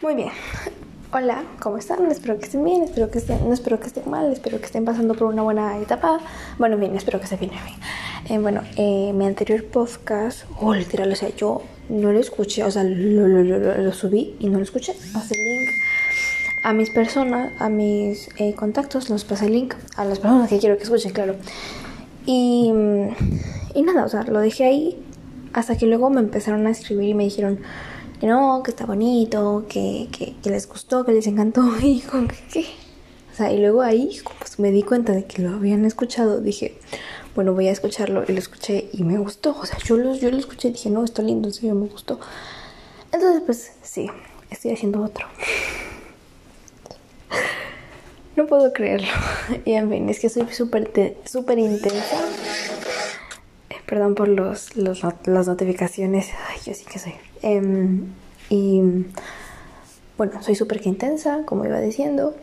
Muy bien. Hola, ¿cómo están? Espero que estén bien, espero que estén, no espero que estén mal, espero que estén pasando por una buena etapa. Bueno, bien, espero que estén bien. Eh, bueno, eh, mi anterior podcast, oh, literal, o sea, yo no lo escuché, o sea, lo, lo, lo, lo subí y no lo escuché. Pasé el link a mis personas, a mis eh, contactos, los pasé el link a las personas que quiero que escuchen, claro. Y, y nada, o sea, lo dejé ahí hasta que luego me empezaron a escribir y me dijeron que no, que está bonito, que, que, les gustó, que les encantó. Y con que, ¿qué? O sea, y luego ahí pues, me di cuenta de que lo habían escuchado. Dije, bueno, voy a escucharlo. Y lo escuché y me gustó. O sea, yo lo, yo lo escuché y dije, no, está lindo, en serio, me gustó. Entonces, pues sí, estoy haciendo otro. No puedo creerlo. Y en fin, es que soy súper súper intensa. Perdón por los, los, las notificaciones. Ay, yo sí que soy. Eh, y bueno, soy súper intensa, como iba diciendo.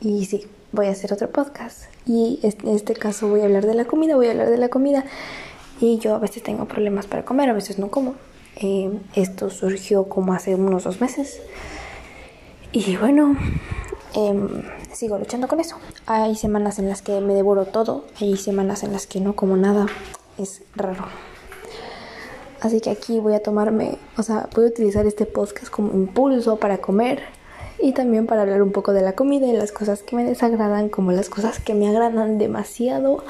Y sí, voy a hacer otro podcast. Y en este caso voy a hablar de la comida, voy a hablar de la comida. Y yo a veces tengo problemas para comer, a veces no como. Eh, esto surgió como hace unos dos meses. Y bueno, eh, sigo luchando con eso. Hay semanas en las que me devoro todo, hay semanas en las que no como nada. Es raro. Así que aquí voy a tomarme, o sea, voy a utilizar este podcast como impulso para comer y también para hablar un poco de la comida y las cosas que me desagradan como las cosas que me agradan demasiado.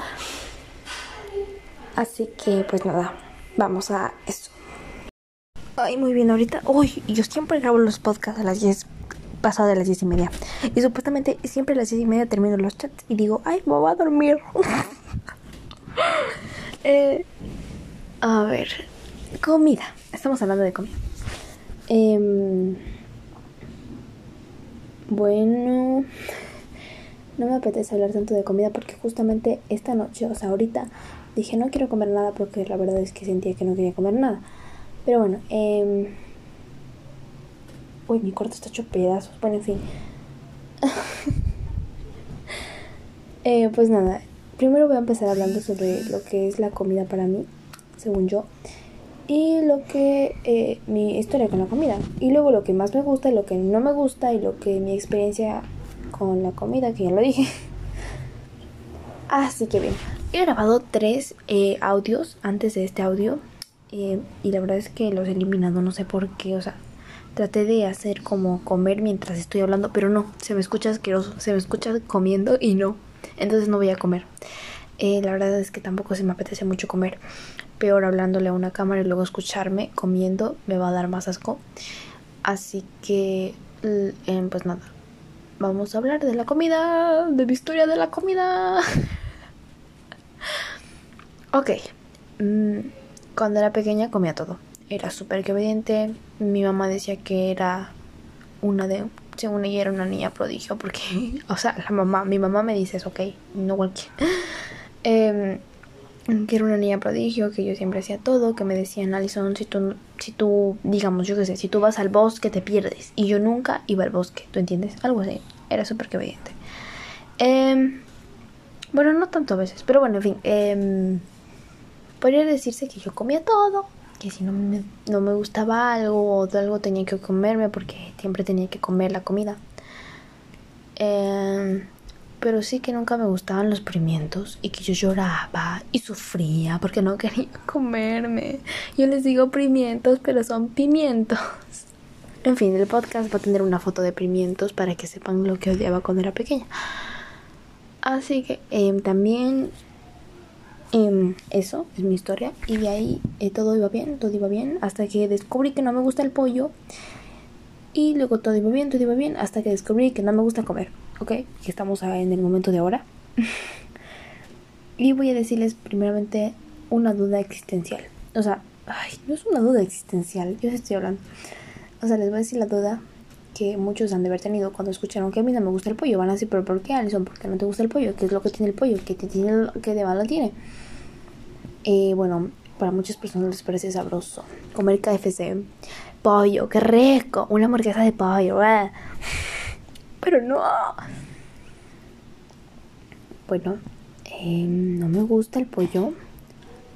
Así que pues nada, vamos a eso. Ay, muy bien, ahorita, uy, yo siempre grabo los podcasts a las 10 pasado de las 10 y media. Y supuestamente siempre a las 10 y media termino los chats y digo, ay, me voy a dormir. eh, a ver, comida. Estamos hablando de comida. Eh, bueno, no me apetece hablar tanto de comida porque justamente esta noche, o sea, ahorita dije no quiero comer nada porque la verdad es que sentía que no quería comer nada. Pero bueno, eh, uy, mi cuarto está hecho pedazos. Bueno, en fin. eh, pues nada, primero voy a empezar hablando sobre lo que es la comida para mí, según yo y lo que eh, mi historia con la comida. Y luego lo que más me gusta y lo que no me gusta y lo que mi experiencia con la comida que ya lo dije. Así que bien. He grabado tres eh, audios antes de este audio eh, y la verdad es que los he eliminado no sé por qué o sea traté de hacer como comer mientras estoy hablando pero no se me escucha asqueroso se me escucha comiendo y no entonces no voy a comer. La verdad es que tampoco se me apetece mucho comer peor hablándole a una cámara y luego escucharme comiendo me va a dar más asco. Así que, eh, pues nada, vamos a hablar de la comida, de mi historia de la comida. ok, mm, cuando era pequeña comía todo. Era súper obediente. Mi mamá decía que era una de, según ella era una niña prodigio, porque, o sea, la mamá, mi mamá me dice eso, ok, no cualquier. eh, que era una niña prodigio, que yo siempre hacía todo, que me decían, Alison, si tú, si tú, digamos, yo qué sé, si tú vas al bosque te pierdes. Y yo nunca iba al bosque, ¿tú entiendes? Algo así, era súper que. Eh, bueno, no tanto a veces, pero bueno, en fin. Eh, podría decirse que yo comía todo, que si no me, no me gustaba algo o algo tenía que comerme porque siempre tenía que comer la comida. Eh, pero sí que nunca me gustaban los pimientos y que yo lloraba y sufría porque no quería comerme. Yo les digo pimientos, pero son pimientos. En fin, el podcast va a tener una foto de pimientos para que sepan lo que odiaba cuando era pequeña. Así que eh, también eh, eso es mi historia y de ahí eh, todo iba bien, todo iba bien hasta que descubrí que no me gusta el pollo y luego todo iba bien, todo iba bien hasta que descubrí que no me gusta comer. ¿Ok? Que estamos en el momento de ahora. y voy a decirles primeramente una duda existencial. O sea, ay, no es una duda existencial, yo estoy hablando. O sea, les voy a decir la duda que muchos han de haber tenido cuando escucharon que a mí no me gusta el pollo. Van a decir, pero ¿por qué, Alison? ¿Por qué no te gusta el pollo? ¿Qué es lo que tiene el pollo? ¿Qué, te tiene, qué de malo tiene? Eh, bueno, para muchas personas les parece sabroso comer KFC. Pollo, qué rico. Una hamburguesa de pollo. ¿eh? Pero no. Bueno, eh, no me gusta el pollo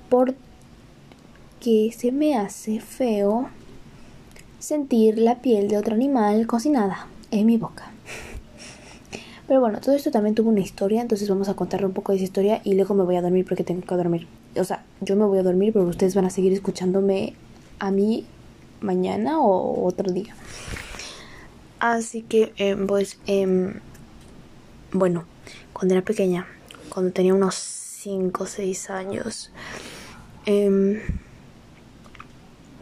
porque se me hace feo sentir la piel de otro animal cocinada en mi boca. Pero bueno, todo esto también tuvo una historia, entonces vamos a contarle un poco de esa historia y luego me voy a dormir porque tengo que dormir. O sea, yo me voy a dormir, pero ustedes van a seguir escuchándome a mí mañana o otro día. Así que, eh, pues, eh, bueno, cuando era pequeña, cuando tenía unos 5 o 6 años, eh,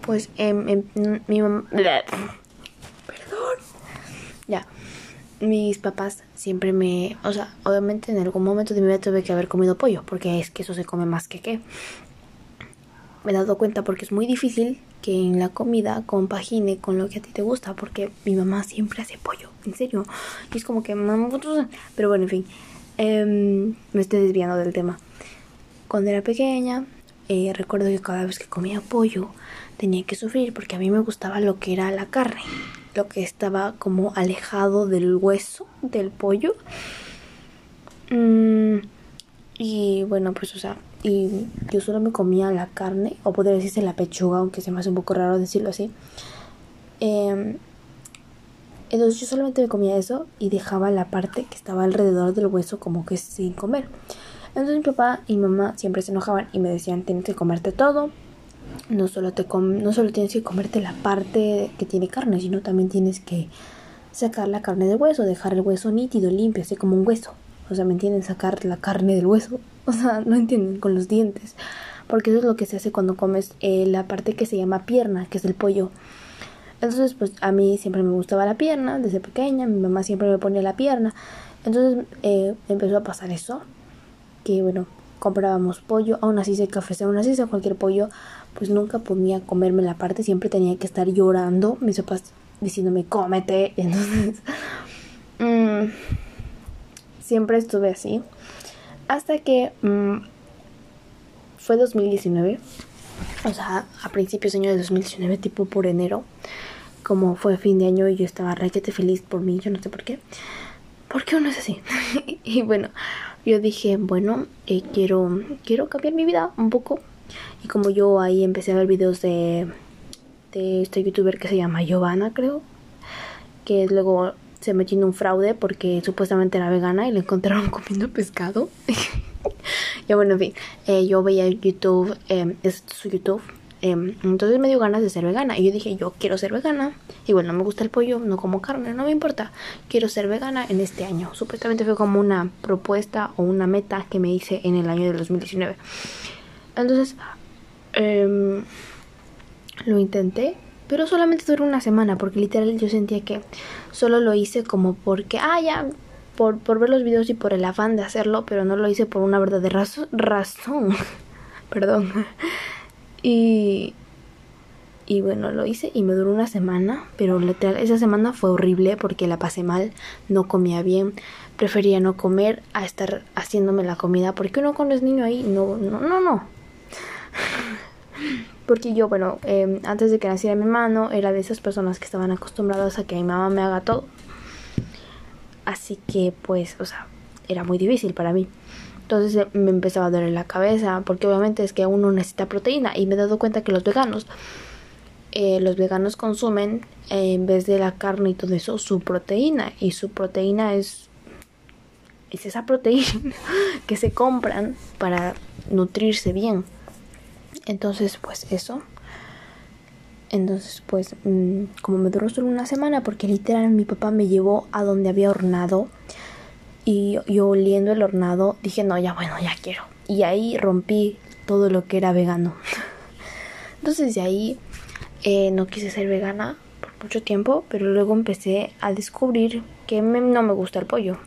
pues em, mi mamá... Perdón. Ya mis papás siempre me, o sea, obviamente en algún momento de mi vida tuve que haber comido pollo, porque es que eso se come más que qué. Me he dado cuenta porque es muy difícil que en la comida compagine con lo que a ti te gusta, porque mi mamá siempre hace pollo, en serio. Y es como que, pero bueno, en fin, em, me estoy desviando del tema. Cuando era pequeña, eh, recuerdo que cada vez que comía pollo tenía que sufrir porque a mí me gustaba lo que era la carne lo que estaba como alejado del hueso del pollo. Mm, y bueno, pues o sea, y yo solo me comía la carne, o podría decirse la pechuga, aunque se me hace un poco raro decirlo así. Em, entonces yo solamente me comía eso y dejaba la parte que estaba alrededor del hueso como que sin comer. Entonces mi papá y mi mamá siempre se enojaban y me decían, tienes que comerte todo, no solo, te no solo tienes que comerte la parte que tiene carne, sino también tienes que sacar la carne del hueso, dejar el hueso nítido, limpio, así como un hueso. O sea, ¿me entienden? Sacar la carne del hueso. O sea, no entienden con los dientes. Porque eso es lo que se hace cuando comes eh, la parte que se llama pierna, que es el pollo. Entonces, pues a mí siempre me gustaba la pierna, desde pequeña, mi mamá siempre me ponía la pierna. Entonces eh, empezó a pasar eso, que bueno, comprábamos pollo, aún así se café, aún así se cualquier pollo, pues nunca podía comerme la parte, siempre tenía que estar llorando, mis papás diciéndome cómete, entonces mm, siempre estuve así, hasta que mm, fue 2019, o sea, a principios de año de 2019, tipo por enero, como fue fin de año y yo estaba requete feliz por mí, yo no sé por qué, porque uno es así, y bueno, yo dije, bueno, eh, quiero, quiero cambiar mi vida un poco. Y como yo ahí empecé a ver videos de, de este youtuber que se llama Giovanna, creo, que luego se metió en un fraude porque supuestamente era vegana y le encontraron comiendo pescado. ya bueno, en fin, eh, yo veía YouTube, eh, es su YouTube, Em, entonces me dio ganas de ser vegana. Y yo dije, yo quiero ser vegana. Y bueno, me gusta el pollo, no como carne, no me importa. Quiero ser vegana en este año. Supuestamente fue como una propuesta o una meta que me hice en el año de 2019. Entonces, em, lo intenté. Pero solamente duró una semana, porque literal yo sentía que solo lo hice como porque, ah, ya, por, por ver los videos y por el afán de hacerlo, pero no lo hice por una verdadera razón. Perdón. Y, y bueno, lo hice y me duró una semana, pero literal, esa semana fue horrible porque la pasé mal, no comía bien, prefería no comer a estar haciéndome la comida, porque uno cuando es niño ahí, no, no, no, no. porque yo, bueno, em, antes de que naciera mi mano, era de esas personas que estaban acostumbradas a que mi mamá me haga todo. Así que, pues, o sea, era muy difícil para mí. Entonces eh, me empezaba a doler la cabeza, porque obviamente es que uno necesita proteína. Y me he dado cuenta que los veganos, eh, los veganos consumen en vez de la carne y todo eso, su proteína. Y su proteína es, es esa proteína que se compran para nutrirse bien. Entonces, pues eso. Entonces, pues, mm, como me duró solo una semana, porque literal mi papá me llevó a donde había hornado y yo oliendo el hornado dije, no, ya bueno, ya quiero. Y ahí rompí todo lo que era vegano. Entonces de ahí eh, no quise ser vegana por mucho tiempo, pero luego empecé a descubrir que no me gusta el pollo.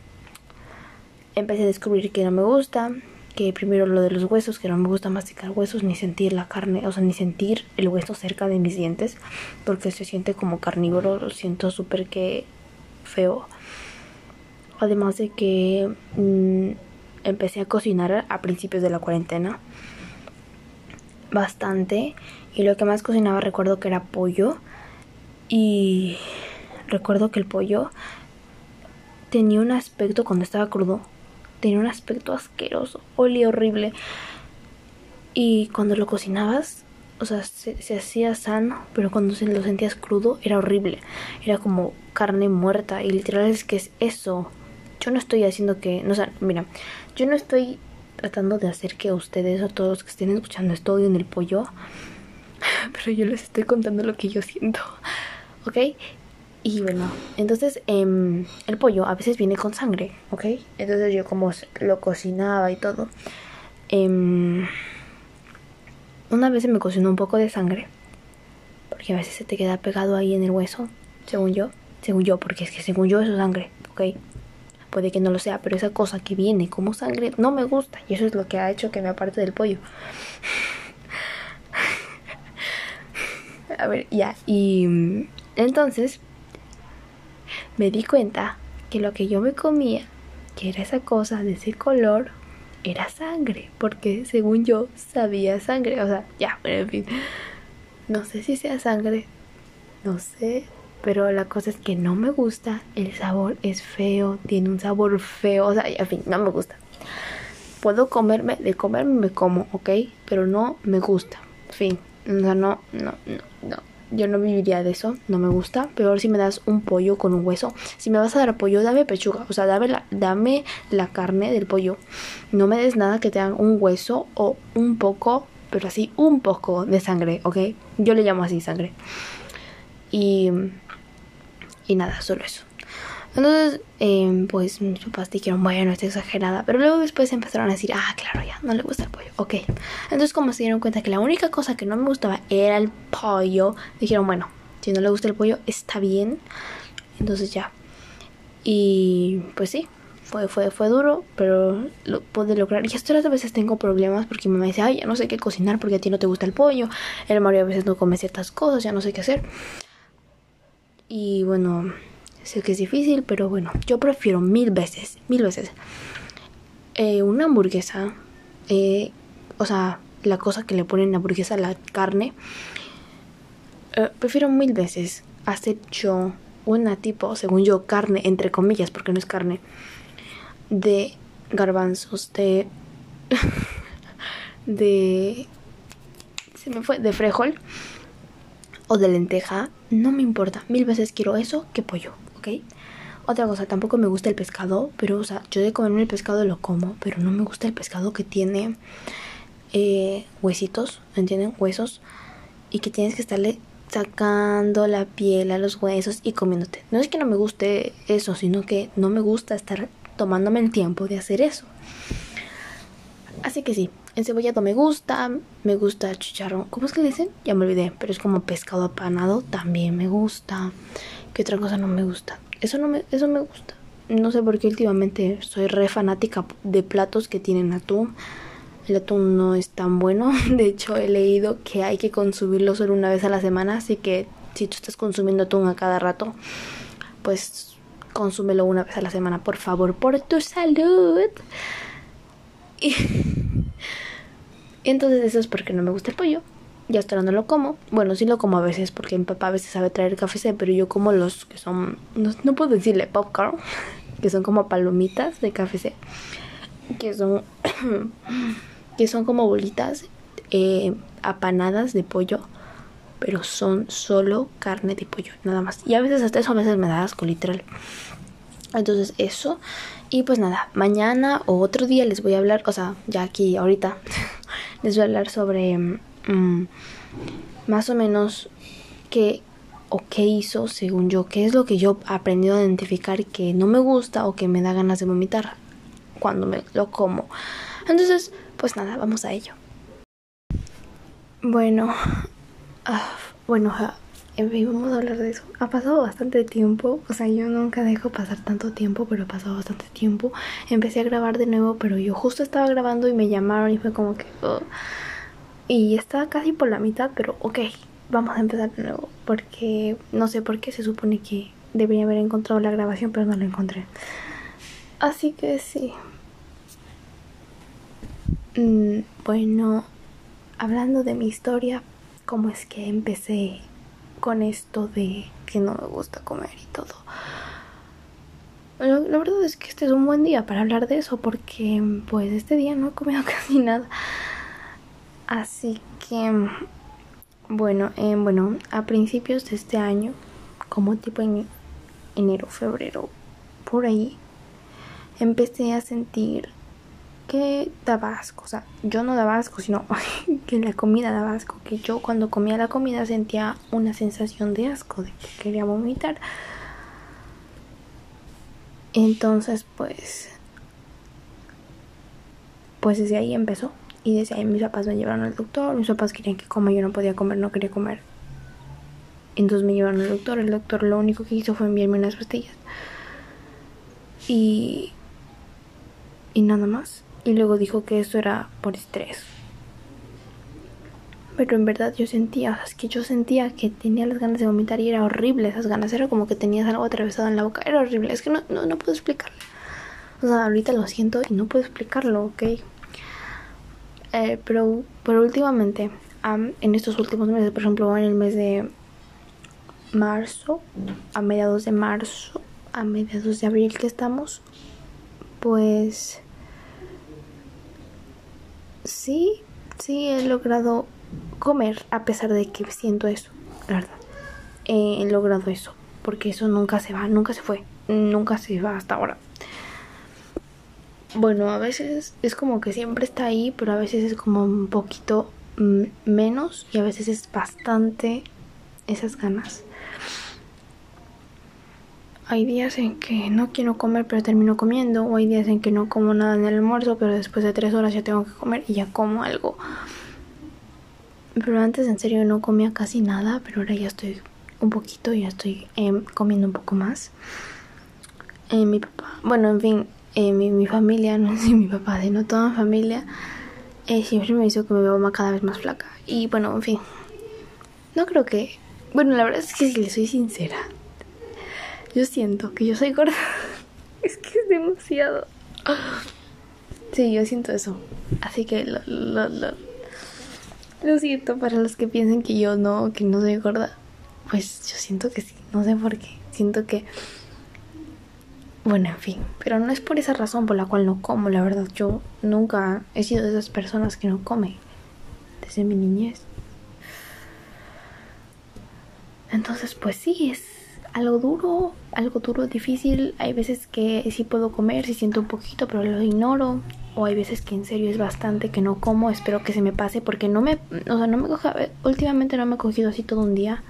Empecé a descubrir que no me gusta, que primero lo de los huesos, que no me gusta masticar huesos ni sentir la carne, o sea, ni sentir el hueso cerca de mis dientes, porque se siente como carnívoro, lo siento súper que feo. Además de que mm, empecé a cocinar a principios de la cuarentena bastante y lo que más cocinaba recuerdo que era pollo y recuerdo que el pollo tenía un aspecto cuando estaba crudo tenía un aspecto asqueroso olía horrible y cuando lo cocinabas o sea, se, hacía sano, pero cuando se lo sentías crudo era horrible. Era como carne muerta y literal es que es eso. Yo no estoy haciendo que, no, o sea, mira, yo no estoy tratando de hacer que ustedes o todos los que estén escuchando esto en el pollo, pero yo les estoy contando lo que yo siento, ¿ok? Y bueno, entonces eh, el pollo a veces viene con sangre, ¿ok? Entonces yo como lo cocinaba y todo. Eh, una vez se me cocinó un poco de sangre, porque a veces se te queda pegado ahí en el hueso, según yo. Según yo, porque es que según yo eso es sangre, ¿ok? Puede que no lo sea, pero esa cosa que viene como sangre no me gusta. Y eso es lo que ha hecho que me aparte del pollo. a ver, ya. Y mm, entonces me di cuenta que lo que yo me comía, que era esa cosa de ese color, era sangre, porque según yo sabía sangre, o sea, ya, pero en fin, no sé si sea sangre, no sé, pero la cosa es que no me gusta, el sabor es feo, tiene un sabor feo, o sea, en fin, no me gusta. Puedo comerme, de comerme me como, ¿ok? Pero no me gusta, fin, no, no, no, no yo no viviría de eso, no me gusta. Peor si me das un pollo con un hueso. Si me vas a dar pollo, dame pechuga, o sea, dame la, dame la carne del pollo. No me des nada que tenga un hueso o un poco, pero así un poco de sangre, ¿ok? Yo le llamo así sangre. Y, y nada, solo eso. Entonces, eh, pues mis papás dijeron, bueno, está exagerada. Pero luego después empezaron a decir, ah, claro, ya, no le gusta el pollo. Ok. Entonces, como se dieron cuenta que la única cosa que no me gustaba era el pollo, dijeron, bueno, si no le gusta el pollo, está bien. Entonces ya. Y pues sí, fue, fue, fue duro, pero lo pude lograr. Y hasta a veces tengo problemas porque mi mamá dice, ay, ya no sé qué cocinar porque a ti no te gusta el pollo. El Mario a veces no come ciertas cosas, ya no sé qué hacer. Y bueno, Sé que es difícil, pero bueno, yo prefiero mil veces, mil veces eh, una hamburguesa, eh, o sea, la cosa que le ponen a hamburguesa, la carne. Eh, prefiero mil veces hacer yo una tipo, según yo, carne, entre comillas, porque no es carne, de garbanzos, de. de. Se me fue, de frijol o de lenteja, no me importa. Mil veces quiero eso que pollo. ¿Ok? Otra cosa, tampoco me gusta el pescado, pero, o sea, yo de comerme el pescado lo como, pero no me gusta el pescado que tiene eh, huesitos, ¿entienden? Huesos, y que tienes que estarle sacando la piel a los huesos y comiéndote. No es que no me guste eso, sino que no me gusta estar tomándome el tiempo de hacer eso. Así que sí, el cebollado me gusta, me gusta el chicharrón. ¿Cómo es que le dicen? Ya me olvidé, pero es como pescado apanado, también me gusta. ¿Qué otra cosa no me gusta? Eso no me, eso me gusta. No sé por qué últimamente soy re fanática de platos que tienen atún. El atún no es tan bueno. De hecho, he leído que hay que consumirlo solo una vez a la semana. Así que si tú estás consumiendo atún a cada rato, pues consúmelo una vez a la semana, por favor, por tu salud. Y entonces eso es porque no me gusta el pollo ya hasta ahora no lo como. Bueno, sí lo como a veces porque mi papá a veces sabe traer café, pero yo como los que son, no, puedo decirle popcorn, que son como palomitas de café, que son, que son como bolitas eh, apanadas de pollo, pero son solo carne de pollo, nada más. Y a veces hasta eso a veces me da asco, literal. Entonces eso. Y pues nada, mañana o otro día les voy a hablar, o sea, ya aquí ahorita les voy a hablar sobre Mm, más o menos qué o qué hizo según yo, qué es lo que yo he aprendido a identificar que no me gusta o que me da ganas de vomitar cuando me lo como. Entonces, pues nada, vamos a ello. Bueno, ah, bueno, en vamos a hablar de eso. Ha pasado bastante tiempo, o sea, yo nunca dejo pasar tanto tiempo, pero ha pasado bastante tiempo. Empecé a grabar de nuevo, pero yo justo estaba grabando y me llamaron y fue como que... y estaba casi por la mitad, pero ok, vamos a empezar de nuevo. Porque no sé por qué se supone que debería haber encontrado la grabación, pero no la encontré. Así que sí. Mm, bueno, hablando de mi historia, cómo es que empecé con esto de que no me gusta comer y todo. la verdad es que este es un buen día para hablar de eso porque pues este día no he comido casi nada. Así que Bueno, eh, bueno, a principios de este año, como tipo en enero, febrero, por ahí, empecé a sentir que daba asco. O sea, yo no daba asco, sino que la comida daba asco. Que yo cuando comía la comida sentía una sensación de asco, de que quería vomitar. Entonces, pues, pues desde ahí empezó. Y desde ahí mis papás me llevaron al doctor. Mis papás querían que coma, yo no podía comer, no quería comer. Entonces me llevaron al doctor. El doctor lo único que hizo fue enviarme unas pastillas. Y. Y nada más. Y luego dijo que eso era por estrés. Pero en verdad yo sentía, es que yo sentía que tenía las ganas de vomitar y era horrible esas ganas. Era como que tenías algo atravesado en la boca. Era horrible. Es que no, no, no puedo explicarlo. O sea, ahorita lo siento y no puedo explicarlo, ¿ok? Eh, pero, pero últimamente, en estos últimos meses, por ejemplo, en el mes de marzo, a mediados de marzo, a mediados de abril que estamos, pues sí, sí he logrado comer a pesar de que siento eso, la verdad. he logrado eso, porque eso nunca se va, nunca se fue, nunca se va hasta ahora. Bueno, a veces es como que siempre está ahí, pero a veces es como un poquito menos y a veces es bastante esas ganas. Hay días en que no quiero comer pero termino comiendo, o hay días en que no como nada en el almuerzo, pero después de tres horas ya tengo que comer y ya como algo. Pero antes en serio no comía casi nada, pero ahora ya estoy un poquito, ya estoy em, comiendo un poco más. Eh, mi papá, bueno, en fin, eh, mi, familia, no sé mi papá, sino toda mi familia, eh, siempre me hizo que me veo cada vez más flaca. Y bueno, en fin, no creo que... Bueno, la verdad es que si le soy sincera, yo siento que yo soy gorda. es que es demasiado. Sí, yo siento eso. Así que lo, lo, lo, lo siento para los que piensen que yo no, que no soy gorda. Pues yo siento que sí, no sé por qué. Siento que bueno, en fin, pero no es por esa razón por la cual no como, la verdad. Yo nunca he sido de esas personas que no come desde mi niñez. Entonces, pues sí, es algo duro, algo duro, difícil. Hay veces que sí puedo comer, sí siento un poquito, pero lo ignoro. O hay veces que en serio es bastante que no como. Espero que se me pase porque no me, o sea, no me coja, últimamente no me he cogido así todo un día.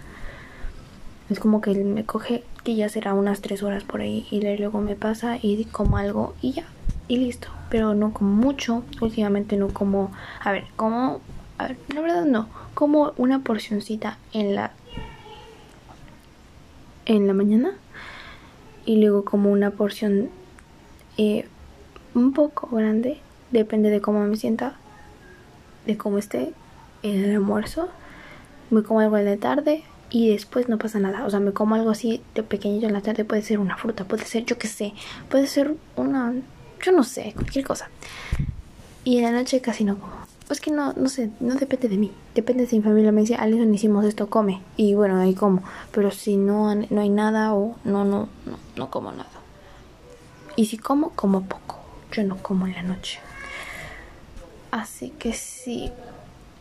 Es como que me coge que ya será unas tres horas por ahí y luego me pasa y como algo y ya, y listo. Pero no como mucho, últimamente no como, a ver, como, a ver, la verdad no, como una porcioncita en la, en la mañana y luego como una porción eh, un poco grande, depende de cómo me sienta, de cómo esté en el almuerzo. Me como algo en la tarde y después no pasa nada. O sea, me como algo así de pequeñito en la tarde, puede ser una fruta, puede ser, yo qué sé, puede ser una, yo no sé, cualquier cosa. Y en la noche casi no como. Pues que no, no sé, no depende de mí. Depende si mi familia me dice, Alison, hicimos esto, come. Y bueno, ahí como. Pero si no, no hay nada o no, no, no, no como nada. Y si como, como poco. Yo no como en la noche. Así que sí,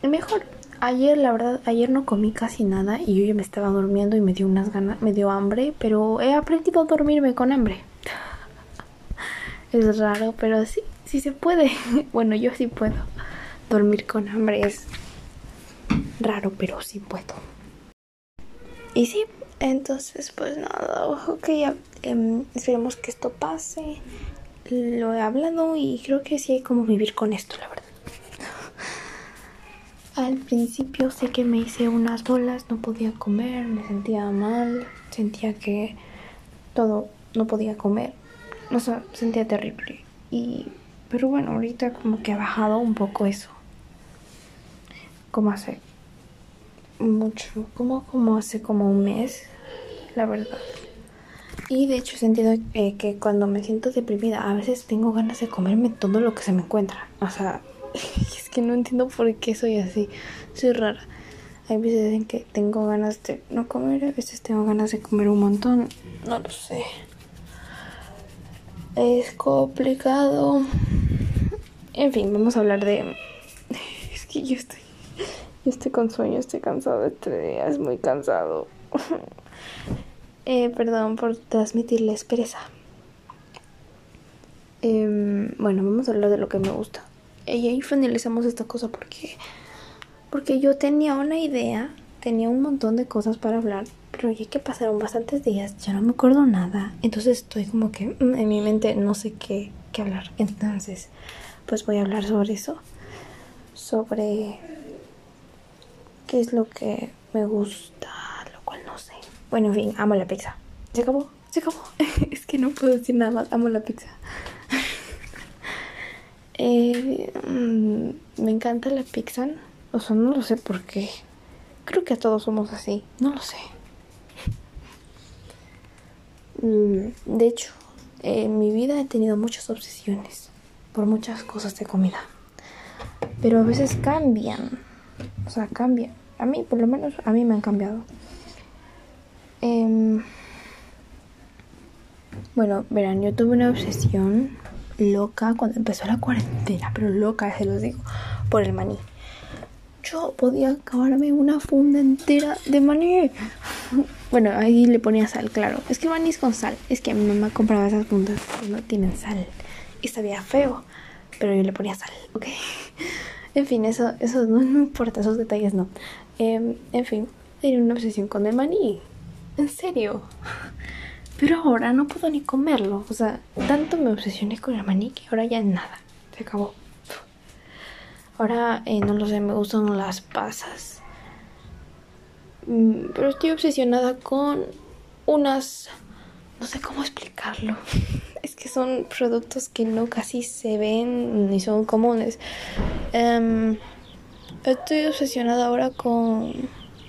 mejor Ayer, la verdad, ayer no comí casi nada y yo ya me estaba durmiendo y me dio unas ganas, me dio hambre, pero he aprendido a dormirme con hambre. es raro, pero sí, sí se puede. bueno, yo sí puedo. Dormir con hambre es raro, pero sí puedo. Y sí, entonces pues nada, ok, em, esperemos que esto pase. Lo he hablado y creo que sí hay como vivir con esto, la verdad. Al principio sé que me hice unas bolas, no podía comer, me sentía mal, sentía que todo no podía comer, no sé, sentía terrible. Y pero bueno, ahorita como que ha bajado un poco eso. Como hace mucho, como como hace como un mes, la verdad. Y de hecho he sentido eh, que cuando me siento deprimida a veces tengo ganas de comerme todo lo que se me encuentra. O sea, es que no entiendo por qué soy así. Soy rara. Hay veces en que tengo ganas de no comer, a veces tengo ganas de comer un montón. No lo sé. Es complicado. En fin, vamos a hablar de... Es que yo estoy... estoy con sueño, estoy cansado este día, es muy cansado. eh, perdón por transmitirles pereza. Eh, bueno, vamos a hablar de lo que me gusta. Y ahí finalizamos esta cosa porque, porque yo tenía una idea, tenía un montón de cosas para hablar, pero ya que pasaron bastantes días, ya no me acuerdo nada. Entonces estoy como que mm, en mi mente no sé qué, qué hablar. Entonces, pues voy a hablar sobre eso. Sobre qué es lo que me gusta, lo cual no sé. Bueno, en fin, amo la pizza. Se acabó, se acabó. es que no puedo decir nada más, amo la pizza. Eh, mm, me encanta la pizza. O sea, no lo sé por qué. Creo que todos somos así. No lo sé. Mm, de hecho, en mi vida he tenido muchas obsesiones por muchas cosas de comida. Pero a veces cambian. O sea, cambian. A mí, por lo menos, a mí me han cambiado. Eh, bueno, verán, yo tuve una obsesión loca cuando empezó la cuarentena, pero loca, se los digo, por el maní. Yo podía acabarme una funda entera de maní. Bueno, ahí le ponía sal, claro. Es que maní es con sal. Es que mi mamá compraba esas fundas que no tienen sal. Y sabía feo. Pero yo le ponía sal, ¿ok? En fin, eso, eso no, no importa, esos detalles no. Eh, en fin, tenía una obsesión con el maní. En serio. Pero ahora no puedo ni comerlo. O sea, tanto me obsesioné con el maní que ahora ya nada. Se acabó. Ahora, eh, no lo sé, me gustan las pasas. Mm, pero estoy obsesionada con unas... No sé cómo explicarlo. Es que son productos que no casi se ven ni son comunes. Um, estoy obsesionada ahora con...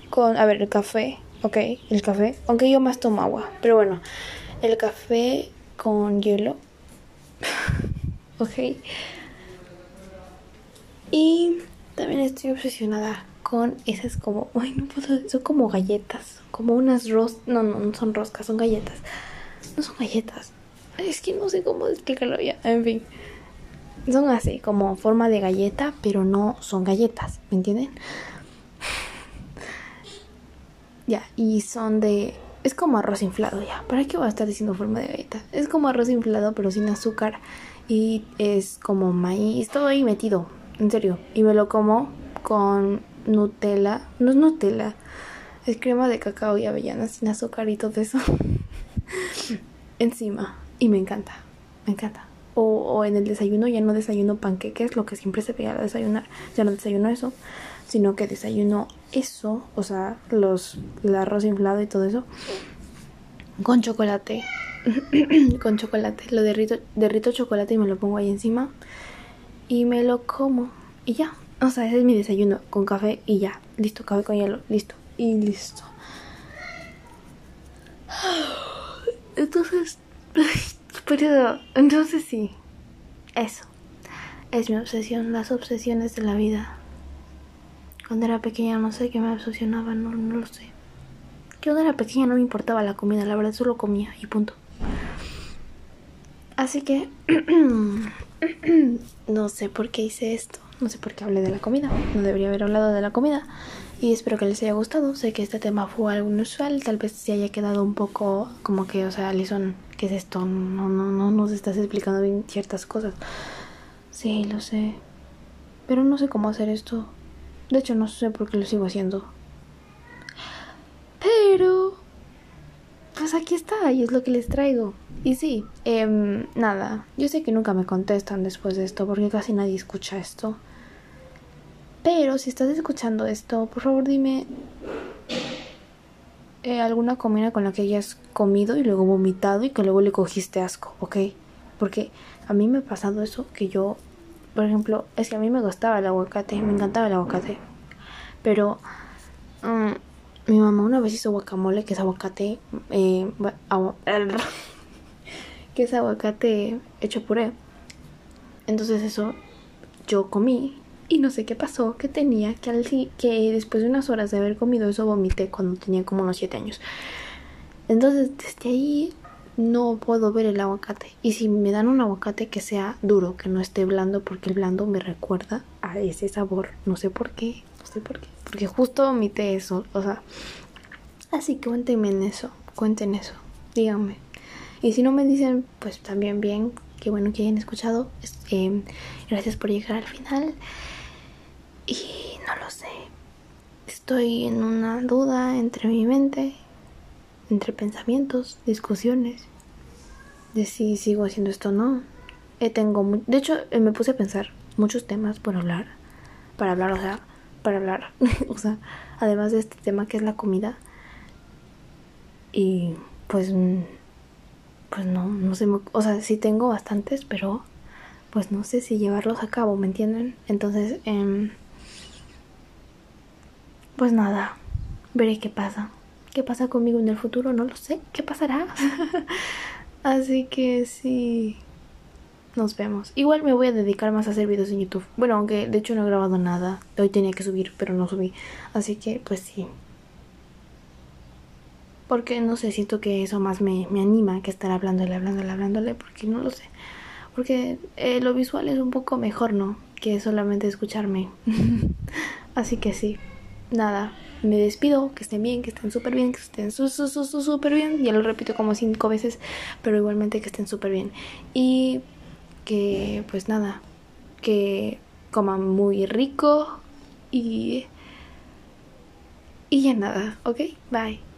Con... A ver, el café. Ok, el café. Aunque yo más tomo agua. Pero bueno, el café con hielo. ok. Y también estoy obsesionada con esas como, ay, no puedo, son como galletas, como unas roscas, no, no, no son roscas, son galletas. No son galletas. Es que no sé cómo explicarlo ya, en fin. Son así, como forma de galleta, pero no son galletas, ¿me entienden? Ya, y son de... Es como arroz inflado, ya. ¿Para qué voy a estar diciendo forma de galleta? Es como arroz inflado, pero sin azúcar. Y es como maíz, todo ahí metido en serio. Y me lo como con Nutella. No es Nutella. Es crema de cacao y avellanas sin azúcar y todo eso. Encima. Y me encanta. Me encanta. O, o, en el desayuno ya no desayuno panqueques, lo que siempre se veía a desayunar. Ya no desayuno eso. Sino que desayuno eso. O sea, los, el arroz inflado y todo eso. Con chocolate. con chocolate. Lo derrito, derrito chocolate y me lo pongo ahí encima y me lo como y ya. O sea, ese es mi desayuno con café y ya. Listo, café con hielo, listo. Y listo. Entonces, pero, entonces sí. Eso. Es mi obsesión, las obsesiones de la vida. Cuando era pequeña no sé qué me obsesionaba, no, no lo sé. Que cuando era pequeña no me importaba la comida, la verdad solo comía y punto. Así que no sé por qué hice esto, no sé por qué hablé de la comida, no debería haber hablado de la comida y espero que les haya gustado, sé que este tema fue algo inusual, tal vez se haya quedado un poco como que, o sea, Alison, ¿qué es esto? No, no, no nos estás explicando bien ciertas cosas. Sí, lo sé, pero no sé cómo hacer esto, de hecho no sé por qué lo sigo haciendo. Pero, pues aquí está y es lo que les traigo. Y sí, eh, nada, yo sé que nunca me contestan después de esto porque casi nadie escucha esto. Pero si estás escuchando esto, por favor dime eh, alguna comida con la que hayas comido y luego vomitado y que luego le cogiste asco, ¿ok? Porque a mí me ha pasado eso que yo, por ejemplo, es que a mí me gustaba el aguacate, me encantaba el aguacate. Pero um, mi mamá una vez hizo guacamole, que es aguacate, eh, que es aguacate hecho puré. Entonces eso yo comí y no sé qué pasó, que tenía que al que después de unas horas de haber comido eso vomité cuando tenía como unos 7 años. Entonces desde ahí no puedo ver el aguacate. Y si me dan un aguacate que sea duro, que no esté blando, porque el blando me recuerda a ese sabor. No sé por qué, no sé por qué. porque justo omité eso, o sea, así que cuéntenme en eso, cuenten eso, díganme. Y si no me dicen, pues también bien, qué bueno que hayan escuchado. Eh, gracias por llegar al final. Y no lo sé. Estoy en una duda entre mi mente, entre pensamientos, discusiones, de si sigo haciendo esto o no. Eh, tengo, de hecho, eh, me puse a pensar muchos temas por hablar, para hablar, o sea, para hablar, o sea, además de este tema que es la comida. Y pues pues no, no sé, o sea, sí tengo bastantes, pero pues no sé si llevarlos a cabo, ¿me entienden? Entonces, eh, pues nada, veré qué pasa. ¿Qué pasa conmigo en el futuro? No lo sé. ¿Qué pasará? Así que sí. Nos vemos. Igual me voy a dedicar más a hacer videos en YouTube. Bueno, aunque de hecho no he grabado nada. Hoy tenía que subir, pero no subí. Así que pues sí. Porque no sé, siento que eso más me, anima que estar hablándole, hablándole, hablándole, porque no lo sé. Porque eh, lo visual es un poco mejor, ¿no? Que solamente escucharme. Así que sí, nada, me despido, que estén bien, que estén súper bien, que estén súper bien. Ya lo repito como cinco veces, pero igualmente que estén súper bien. Y que pues nada, que coman muy rico y... Y ya nada, ¿ok? Bye.